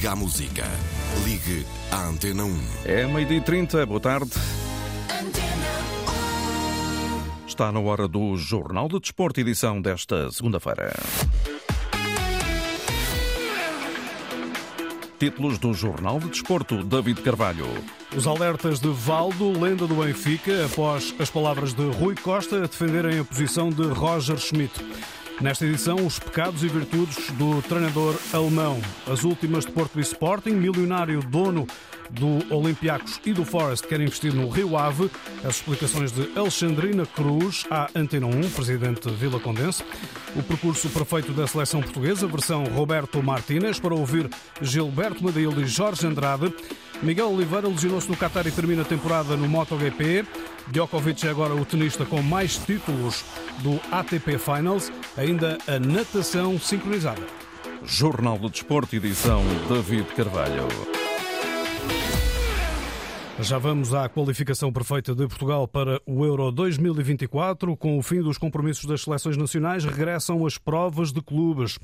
liga à música. Ligue à Antena 1. É meio-dia e 30, boa tarde. Está na hora do Jornal de Desporto, edição desta segunda-feira. Títulos do Jornal de Desporto, David Carvalho. Os alertas de Valdo, lenda do Benfica, após as palavras de Rui Costa a defenderem a posição de Roger Schmidt. Nesta edição, os pecados e virtudes do treinador alemão. As últimas de Porto e Sporting, milionário dono do Olympiacos e do Forest quer investir no Rio Ave. As explicações de Alexandrina Cruz à Antena 1, presidente Vila Condense. O percurso perfeito da seleção portuguesa, versão Roberto Martínez, para ouvir Gilberto Medeiros e Jorge Andrade. Miguel Oliveira lesionou-se no Qatar e termina a temporada no MotoGP. Djokovic é agora o tenista com mais títulos do ATP Finals, ainda a natação sincronizada. Jornal do Desporto, edição David Carvalho. Já vamos à qualificação perfeita de Portugal para o Euro 2024. Com o fim dos compromissos das seleções nacionais, regressam as provas de clubes.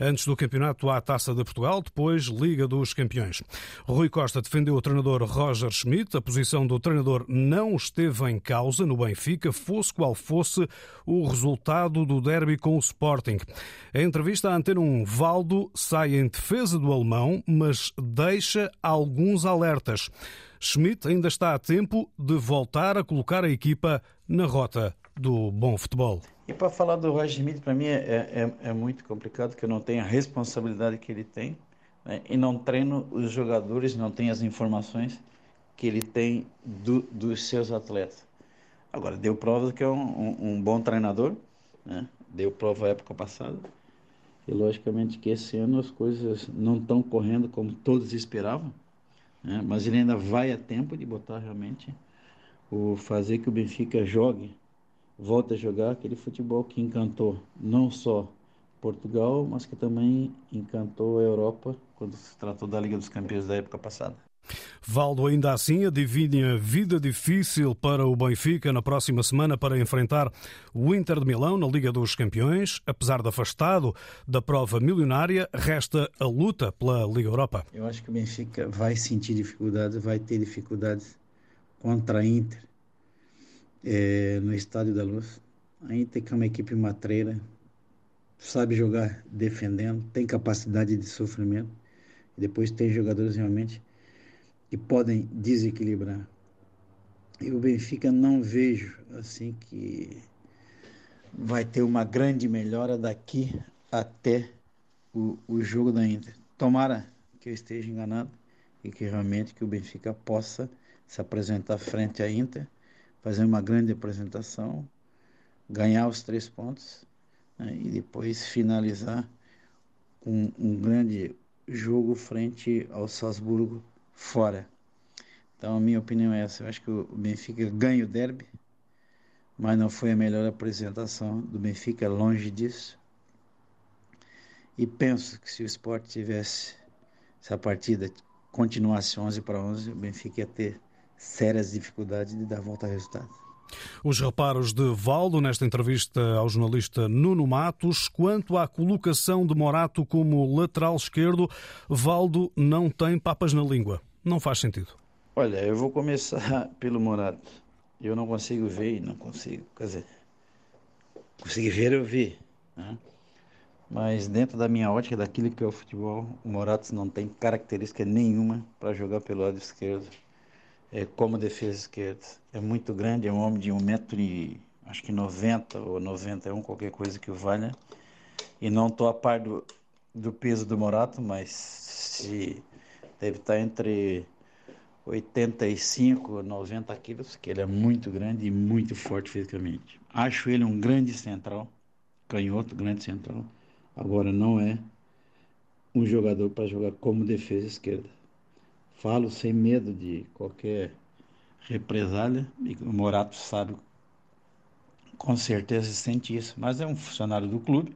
Antes do campeonato, há a Taça de Portugal, depois Liga dos Campeões. Rui Costa defendeu o treinador Roger Schmidt. A posição do treinador não esteve em causa no Benfica, fosse qual fosse o resultado do derby com o Sporting. A entrevista à Antena 1, Valdo sai em defesa do alemão, mas deixa alguns alertas. Schmidt ainda está a tempo de voltar a colocar a equipa na rota do bom futebol. E para falar do Roger Schmidt, para mim é, é, é, muito complicado, que eu não tenho a responsabilidade que ele tem né? e não treino os jogadores, não tenho as informações que ele tem do, dos seus atletas. Agora, deu prova que é um, um, um bom treinador, né? deu prova época passada. E logicamente que esse ano as coisas não estão correndo como todos esperavam né? mas ele ainda vai a tempo de botar realmente o fazer que o Benfica jogue, volte a jogar aquele futebol que encantou não só Portugal, mas que também encantou a Europa quando se tratou da Liga dos Campeões da época passada. Valdo ainda assim adivinha vida difícil para o Benfica na próxima semana para enfrentar o Inter de Milão na Liga dos Campeões. Apesar de afastado da prova milionária, resta a luta pela Liga Europa. Eu acho que o Benfica vai sentir dificuldades, vai ter dificuldades contra a Inter é, no Estádio da Luz. A Inter que é uma equipe matreira, sabe jogar defendendo, tem capacidade de sofrimento. E depois tem jogadores realmente que podem desequilibrar. E o Benfica não vejo assim que vai ter uma grande melhora daqui até o, o jogo da Inter. Tomara que eu esteja enganado e que realmente que o Benfica possa se apresentar frente à Inter, fazer uma grande apresentação, ganhar os três pontos né, e depois finalizar com um grande jogo frente ao Salzburgo fora. Então, a minha opinião é essa. Eu acho que o Benfica ganha o derby, mas não foi a melhor apresentação do Benfica, longe disso. E penso que se o Sport tivesse essa partida continuasse 11 para 11, o Benfica ia ter sérias dificuldades de dar volta ao resultado. Os reparos de Valdo nesta entrevista ao jornalista Nuno Matos. Quanto à colocação de Morato como lateral esquerdo, Valdo não tem papas na língua. Não faz sentido. Olha, eu vou começar pelo Morato. Eu não consigo ver e não consigo. Quer dizer, consegui ver, eu vi. Né? Mas dentro da minha ótica, daquilo que é o futebol, o Morato não tem característica nenhuma para jogar pelo lado esquerdo é, como defesa esquerda. É muito grande, é um homem de 1,90 metro e acho que 90 ou 91, qualquer coisa que o valha. E não estou a par do, do peso do Morato, mas se deve estar entre 85 e 90 quilos, que ele é muito grande e muito forte fisicamente. Acho ele um grande central, canhoto, grande central. Agora não é um jogador para jogar como defesa esquerda. Falo sem medo de qualquer represália, e o Morato sabe, com certeza sente isso, mas é um funcionário do clube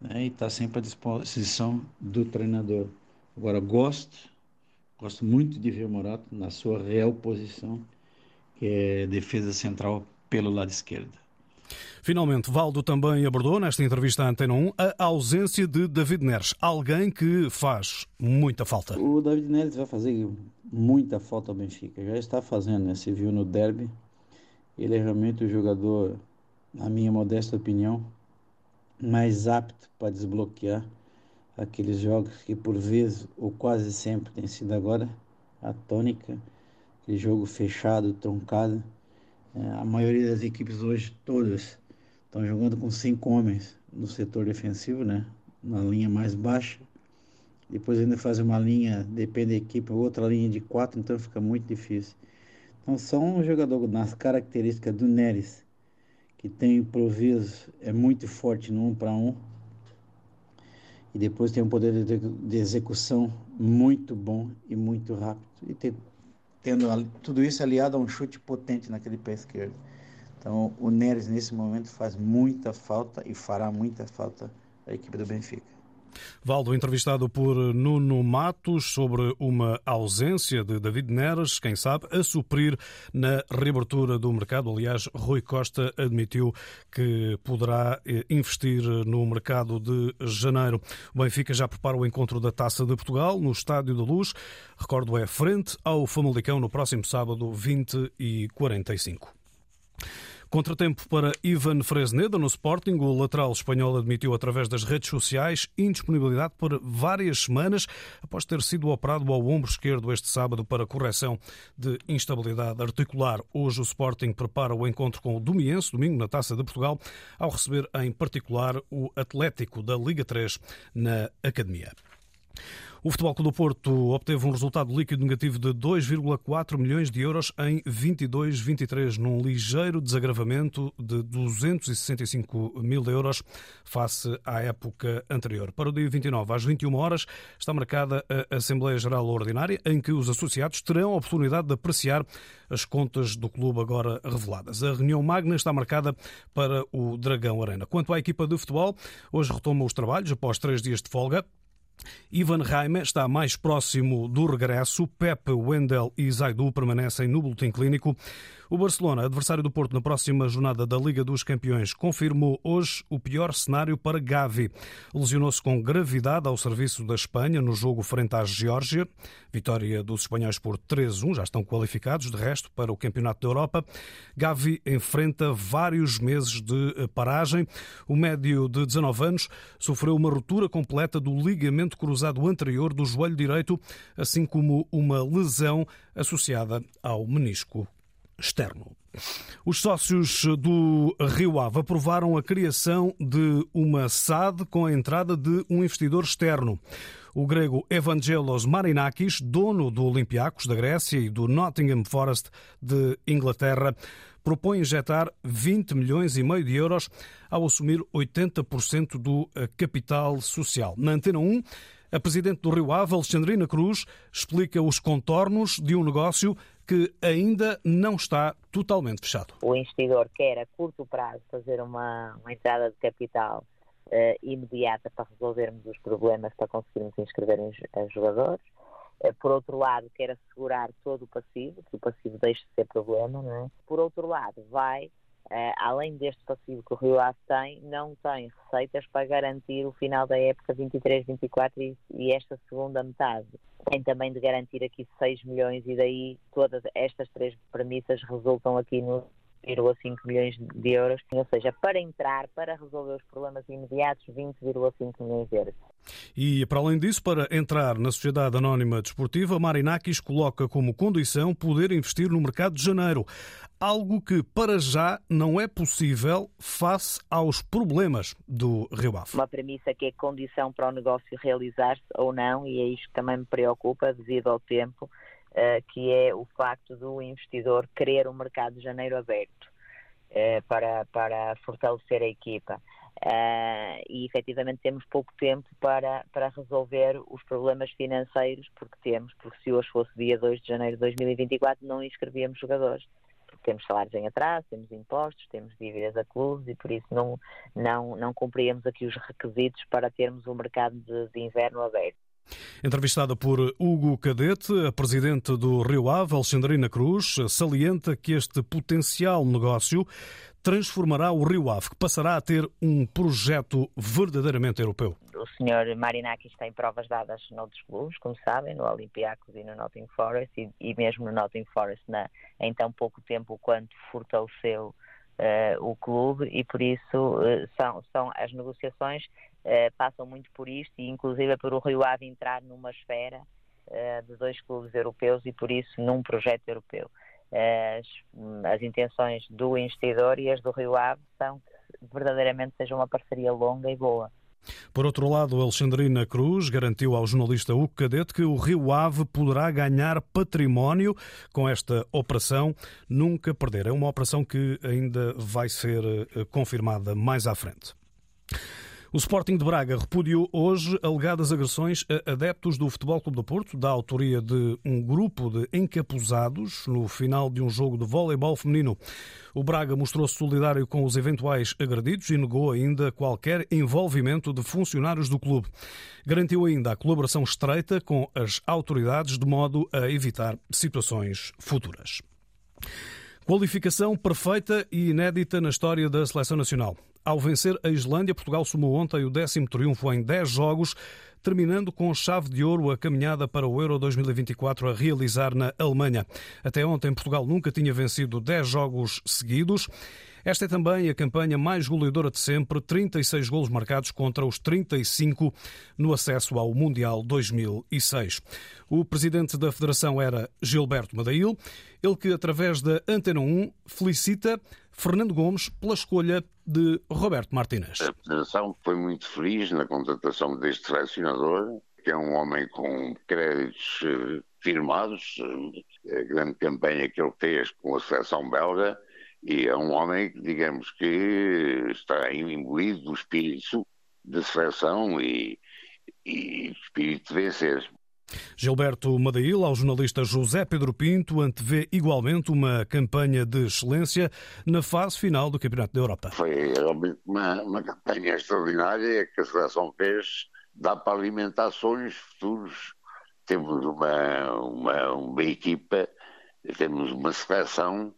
né, e está sempre à disposição do treinador. Agora, gosto, gosto muito de ver o Morato na sua real posição, que é defesa central pelo lado esquerdo. Finalmente, Valdo também abordou nesta entrevista à Antena 1 a ausência de David Neres, alguém que faz muita falta. O David Neres vai fazer muita falta ao Benfica, já está fazendo, né? Se viu no derby. Ele é realmente o jogador, na minha modesta opinião, mais apto para desbloquear aqueles jogos que por vezes ou quase sempre tem sido agora a tônica, aquele jogo fechado, truncado. É, a maioria das equipes hoje, todas, estão jogando com cinco homens no setor defensivo, né? Na linha mais baixa. Depois ainda faz uma linha, depende da equipe, outra linha de quatro, então fica muito difícil. Então só um jogador nas características do Neres, que tem improviso, é muito forte no um para um. E depois tem um poder de execução muito bom e muito rápido. E ter, tendo tudo isso aliado a um chute potente naquele pé esquerdo. Então o Neres nesse momento faz muita falta e fará muita falta à equipe do Benfica. Valdo, entrevistado por Nuno Matos sobre uma ausência de David Neres, quem sabe, a suprir na reabertura do mercado. Aliás, Rui Costa admitiu que poderá eh, investir no mercado de janeiro. O Benfica já prepara o encontro da Taça de Portugal no Estádio da Luz. Recordo, é frente ao Famalicão no próximo sábado, 20 e 45. Contratempo para Ivan Fresneda no Sporting. O lateral espanhol admitiu através das redes sociais indisponibilidade por várias semanas após ter sido operado ao ombro esquerdo este sábado para correção de instabilidade articular. Hoje o Sporting prepara o encontro com o Domiense, domingo na Taça de Portugal, ao receber em particular o Atlético da Liga 3 na Academia. O Futebol Clube do Porto obteve um resultado líquido negativo de 2,4 milhões de euros em 22-23, num ligeiro desagravamento de 265 mil euros face à época anterior. Para o dia 29, às 21 horas, está marcada a Assembleia Geral Ordinária, em que os associados terão a oportunidade de apreciar as contas do clube agora reveladas. A reunião magna está marcada para o Dragão Arena. Quanto à equipa de futebol, hoje retoma os trabalhos após três dias de folga. Ivan Raime está mais próximo do regresso. Pepe, Wendel e Zaidu permanecem no boletim clínico. O Barcelona, adversário do Porto na próxima jornada da Liga dos Campeões, confirmou hoje o pior cenário para Gavi. Lesionou-se com gravidade ao serviço da Espanha no jogo frente à Geórgia. Vitória dos espanhóis por 3-1, já estão qualificados, de resto, para o Campeonato da Europa. Gavi enfrenta vários meses de paragem. O médio de 19 anos sofreu uma ruptura completa do ligamento cruzado anterior do joelho direito, assim como uma lesão associada ao menisco externo. Os sócios do Rio Ave aprovaram a criação de uma SAD com a entrada de um investidor externo. O grego Evangelos Marinakis, dono do Olympiacos da Grécia e do Nottingham Forest de Inglaterra, propõe injetar 20 milhões e meio de euros ao assumir 80% do capital social. Na Antena 1, a presidente do Rio Ave, Alexandrina Cruz, explica os contornos de um negócio que ainda não está totalmente fechado. O investidor quer a curto prazo fazer uma, uma entrada de capital uh, imediata para resolvermos os problemas, para conseguirmos inscrever os jogadores. Uh, por outro lado, quer assegurar todo o passivo, que o passivo deixe de ser problema. Não é? Por outro lado, vai Uh, além deste passivo que o Rio Ave tem, não tem receitas para garantir o final da época 23-24 e, e, esta segunda metade. Tem também de garantir aqui 6 milhões e daí todas estas três premissas resultam aqui no 20,5 milhões de euros, ou seja, para entrar, para resolver os problemas imediatos, 20,5 milhões de euros. E, para além disso, para entrar na Sociedade Anónima Desportiva, Marinakis coloca como condição poder investir no mercado de janeiro, algo que, para já, não é possível face aos problemas do Rio Ave. Uma premissa que é condição para o negócio realizar-se ou não, e é isto que também me preocupa devido ao tempo, que é o facto do investidor querer um mercado de janeiro aberto uh, para, para fortalecer a equipa. Uh, e efetivamente temos pouco tempo para, para resolver os problemas financeiros, porque temos, porque se hoje fosse dia 2 de janeiro de 2024 não inscrevíamos jogadores. Porque temos salários em atraso, temos impostos, temos dívidas a clubes e por isso não, não, não cumpríamos aqui os requisitos para termos o um mercado de, de inverno aberto. Entrevistada por Hugo Cadete, a presidente do Rio Ave, Alexandrina Cruz, salienta que este potencial negócio transformará o Rio Ave, que passará a ter um projeto verdadeiramente europeu. O senhor Marinakis tem provas dadas noutros clubes, como sabem, no Olympiacos e no Nottingham Forest, e, e mesmo no Nottingham Forest, na, em tão pouco tempo quanto fortaleceu uh, o clube, e por isso uh, são, são as negociações uh, passam muito por isto, e inclusive por o Rio Ave entrar numa esfera de dois clubes europeus e por isso num projeto europeu. As, as intenções do investidor e as do Rio Ave são que verdadeiramente seja uma parceria longa e boa. Por outro lado, Alexandrina Cruz garantiu ao jornalista Hugo Cadete que o Rio Ave poderá ganhar património com esta operação, nunca perder. É uma operação que ainda vai ser eh, confirmada mais à frente. O Sporting de Braga repudiou hoje alegadas agressões a adeptos do Futebol Clube do Porto, da autoria de um grupo de encapuzados no final de um jogo de voleibol feminino. O Braga mostrou-se solidário com os eventuais agredidos e negou ainda qualquer envolvimento de funcionários do clube. Garantiu ainda a colaboração estreita com as autoridades de modo a evitar situações futuras. Qualificação perfeita e inédita na história da seleção nacional. Ao vencer a Islândia, Portugal somou ontem o décimo triunfo em 10 jogos, terminando com chave de ouro a caminhada para o Euro 2024 a realizar na Alemanha. Até ontem, Portugal nunca tinha vencido 10 jogos seguidos. Esta é também a campanha mais goleadora de sempre, 36 golos marcados contra os 35 no acesso ao Mundial 2006. O presidente da Federação era Gilberto Madail, ele que, através da Antena 1, felicita Fernando Gomes pela escolha de Roberto Martínez. A Federação foi muito feliz na contratação deste selecionador, que é um homem com créditos eh, firmados, eh, a grande campanha que ele fez com a seleção belga, e é um homem, digamos que está imbuído do espírito de seleção e, e espírito de vencer. Gilberto Madail, ao jornalista José Pedro Pinto, antevê igualmente uma campanha de excelência na fase final do Campeonato da Europa. Foi realmente uma, uma campanha extraordinária que a seleção fez, dá para alimentar sonhos futuros. Temos uma, uma, uma equipa, temos uma seleção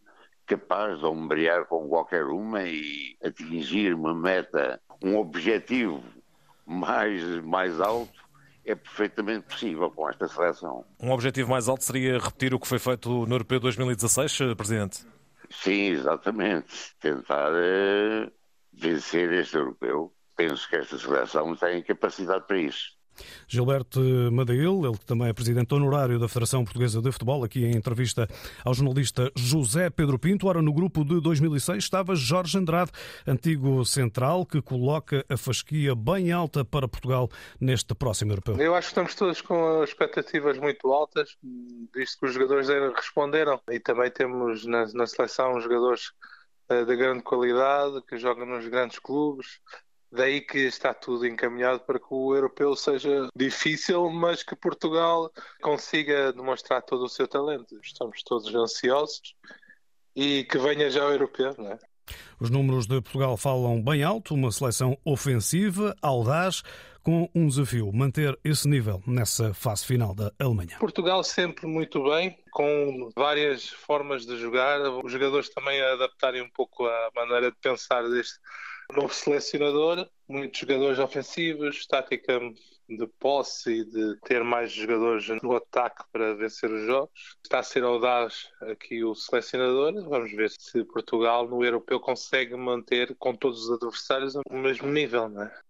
capaz de ombrear com qualquer uma e atingir uma meta, um objetivo mais, mais alto é perfeitamente possível com esta seleção. Um objetivo mais alto seria repetir o que foi feito no Europeu 2016, eh, Presidente? Sim, exatamente. Tentar uh, vencer este Europeu. Penso que esta seleção tem capacidade para isso. Gilberto Madail, ele que também é presidente honorário da Federação Portuguesa de Futebol, aqui em entrevista ao jornalista José Pedro Pinto. Ora, no grupo de 2006 estava Jorge Andrade, antigo central, que coloca a fasquia bem alta para Portugal neste próximo europeu. Eu acho que estamos todos com expectativas muito altas, visto que os jogadores responderam. E também temos na, na seleção jogadores eh, de grande qualidade, que jogam nos grandes clubes, Daí que está tudo encaminhado para que o europeu seja difícil, mas que Portugal consiga demonstrar todo o seu talento. Estamos todos ansiosos e que venha já o europeu, não é? Os números de Portugal falam bem alto, uma seleção ofensiva, audaz, com um desafio, manter esse nível nessa fase final da Alemanha. Portugal sempre muito bem, com várias formas de jogar, os jogadores também adaptarem um pouco a maneira de pensar deste novo selecionador, muitos jogadores ofensivos, tática de posse e de ter mais jogadores no ataque para vencer os jogos. Está a ser audaz aqui o selecionador. Vamos ver se Portugal no europeu consegue manter com todos os adversários o mesmo nível, não é?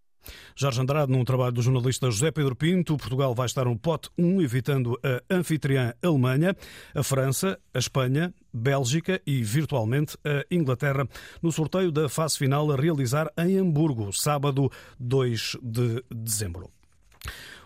Jorge Andrade, num trabalho do jornalista José Pedro Pinto, Portugal vai estar no pote 1, evitando a anfitriã Alemanha, a França, a Espanha, Bélgica e, virtualmente, a Inglaterra, no sorteio da fase final a realizar em Hamburgo, sábado 2 de dezembro.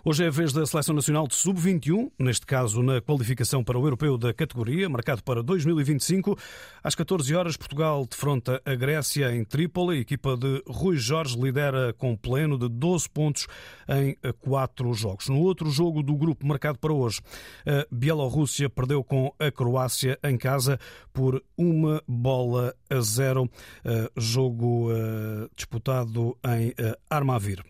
Hoje é a vez da Seleção Nacional de Sub-21, neste caso na qualificação para o Europeu da categoria, marcado para 2025. Às 14 horas, Portugal defronta a Grécia em Trípoli. A equipa de Rui Jorge lidera com pleno de 12 pontos em quatro jogos. No outro jogo do grupo marcado para hoje, a Bielorrússia perdeu com a Croácia em casa por uma bola a zero. Jogo eh, disputado em eh, Armavir.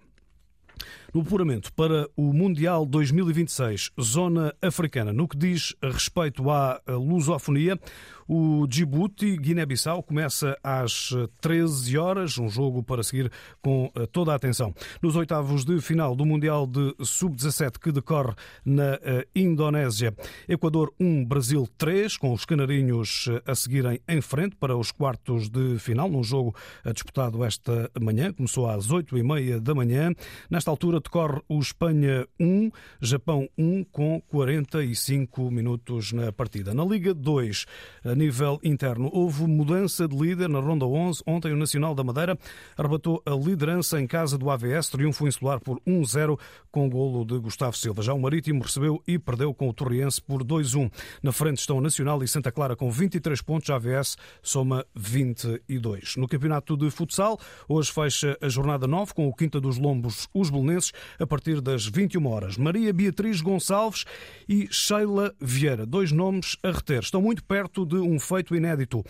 No apuramento para o Mundial 2026, zona africana, no que diz respeito à lusofonia, o Djibouti, Guiné-Bissau, começa às 13 horas, um jogo para seguir com eh, toda a atenção. Nos oitavos de final do Mundial de Sub-17 que decorre na eh, Indonésia, Equador 1, Brasil 3, com os canarinhos eh, a seguirem em frente para os quartos de final, num jogo disputado esta manhã, começou às 8 e meia da manhã. Nesta altura decorre o Espanha 1, Japão 1, com 45 minutos na partida. Na Liga 2, a nível interno. Houve mudança de líder na Ronda 11. Ontem o Nacional da Madeira arrebatou a liderança em casa do AVS, triunfo insular por 1-0 com o golo de Gustavo Silva. Já o Marítimo recebeu e perdeu com o Torriense por 2-1. Na frente estão o Nacional e Santa Clara com 23 pontos, a AVS soma 22. No campeonato de futsal, hoje fecha a jornada 9 com o Quinta dos Lombos, os Belenenses, a partir das 21 horas. Maria Beatriz Gonçalves e Sheila Vieira, dois nomes a reter. Estão muito perto de um feito inédito.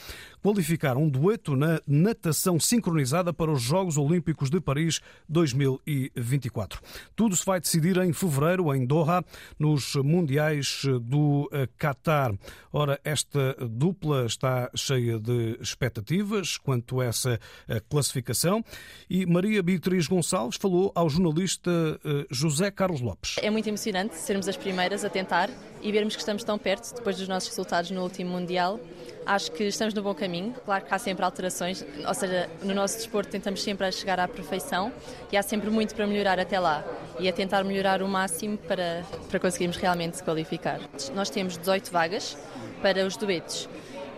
Qualificar um dueto na natação sincronizada para os Jogos Olímpicos de Paris 2024. Tudo se vai decidir em fevereiro, em Doha, nos Mundiais do Qatar. Ora, esta dupla está cheia de expectativas quanto a essa classificação e Maria Beatriz Gonçalves falou ao jornalista eh, José Carlos Lopes. É muito emocionante sermos as primeiras a tentar e vermos que estamos tão perto depois dos nossos resultados no último Mundial Acho que estamos no bom caminho. Claro que há sempre alterações, ou seja, no nosso desporto tentamos sempre chegar à perfeição e há sempre muito para melhorar até lá e a tentar melhorar o máximo para, para conseguirmos realmente se qualificar. Nós temos 18 vagas para os duetos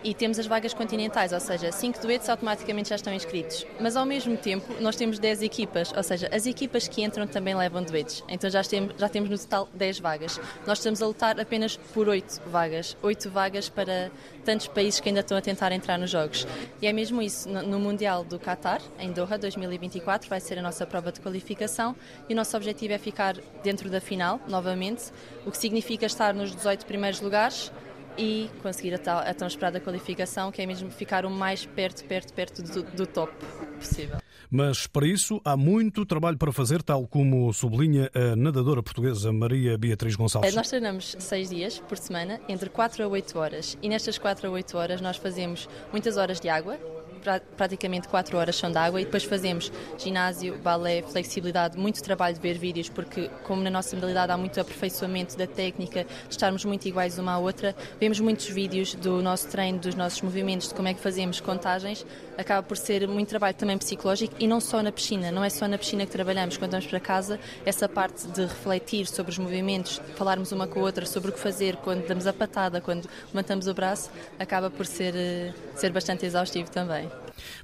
e temos as vagas continentais, ou seja, 5 duetos automaticamente já estão inscritos. Mas ao mesmo tempo nós temos 10 equipas, ou seja, as equipas que entram também levam duetos. Então já temos, já temos no total 10 vagas. Nós estamos a lutar apenas por 8 vagas. 8 vagas para tantos países que ainda estão a tentar entrar nos Jogos. E é mesmo isso. No Mundial do Qatar, em Doha 2024, vai ser a nossa prova de qualificação e o nosso objetivo é ficar dentro da final, novamente, o que significa estar nos 18 primeiros lugares e conseguir a, tal, a tão esperada qualificação, que é mesmo ficar o mais perto, perto, perto do, do top possível. Mas para isso há muito trabalho para fazer, tal como sublinha a nadadora portuguesa Maria Beatriz Gonçalves. Nós treinamos seis dias por semana, entre 4 a 8 horas. E nestas 4 a 8 horas nós fazemos muitas horas de água, praticamente 4 horas são de água e depois fazemos ginásio, balé, flexibilidade, muito trabalho de ver vídeos, porque como na nossa modalidade há muito aperfeiçoamento da técnica, de estarmos muito iguais uma à outra, vemos muitos vídeos do nosso treino, dos nossos movimentos, de como é que fazemos contagens, acaba por ser muito trabalho também psicológico e não só na piscina, não é só na piscina que trabalhamos quando vamos para casa, essa parte de refletir sobre os movimentos, falarmos uma com a outra sobre o que fazer quando damos a patada, quando levantamos o braço, acaba por ser, eh, ser bastante exaustivo também.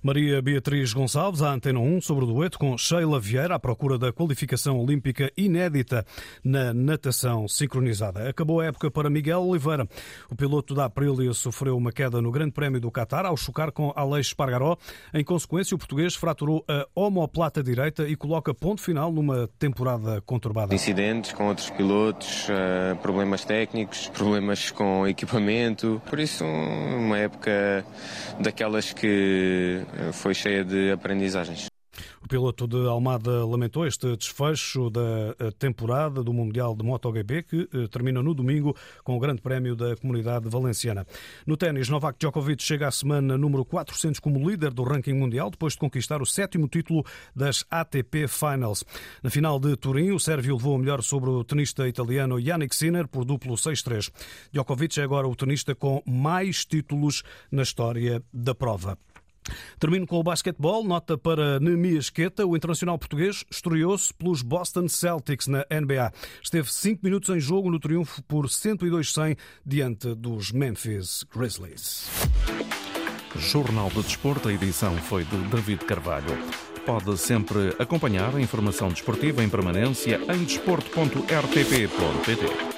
Maria Beatriz Gonçalves, à Antena 1, sobre o dueto com Sheila Vieira, à procura da qualificação olímpica inédita na natação sincronizada. Acabou a época para Miguel Oliveira. O piloto da Aprilia sofreu uma queda no Grande Prémio do Qatar ao chocar com Aleix Espargaró. Em consequência, o português fraturou a omoplata direita e coloca ponto final numa temporada conturbada. Incidentes com outros pilotos, eh, problemas técnicos, problemas com equipamento. Por isso, uma época daquelas que foi cheia de aprendizagens. O piloto de Almada lamentou este desfecho da eh, temporada do Mundial de MotoGP, que eh, termina no domingo com o Grande Prémio da Comunidade Valenciana. No ténis, Novak Djokovic chega à semana número 400 como líder do ranking mundial, depois de conquistar o sétimo título das ATP Finals. Na final de Turim, o sérvio levou o melhor sobre o tenista italiano Yannick Sinner por duplo 6-3. Djokovic é agora o tenista com mais títulos na história da prova. Termino com o basquetebol. Nota para Nemias Queta. O internacional português estreou-se pelos Boston Celtics na NBA. Esteve 5 minutos em jogo no triunfo por 102-100 diante dos Memphis Grizzlies. Jornal de Desporto. A edição foi de David Carvalho. Pode sempre acompanhar a informação desportiva em permanência em desporto.rtp.pt.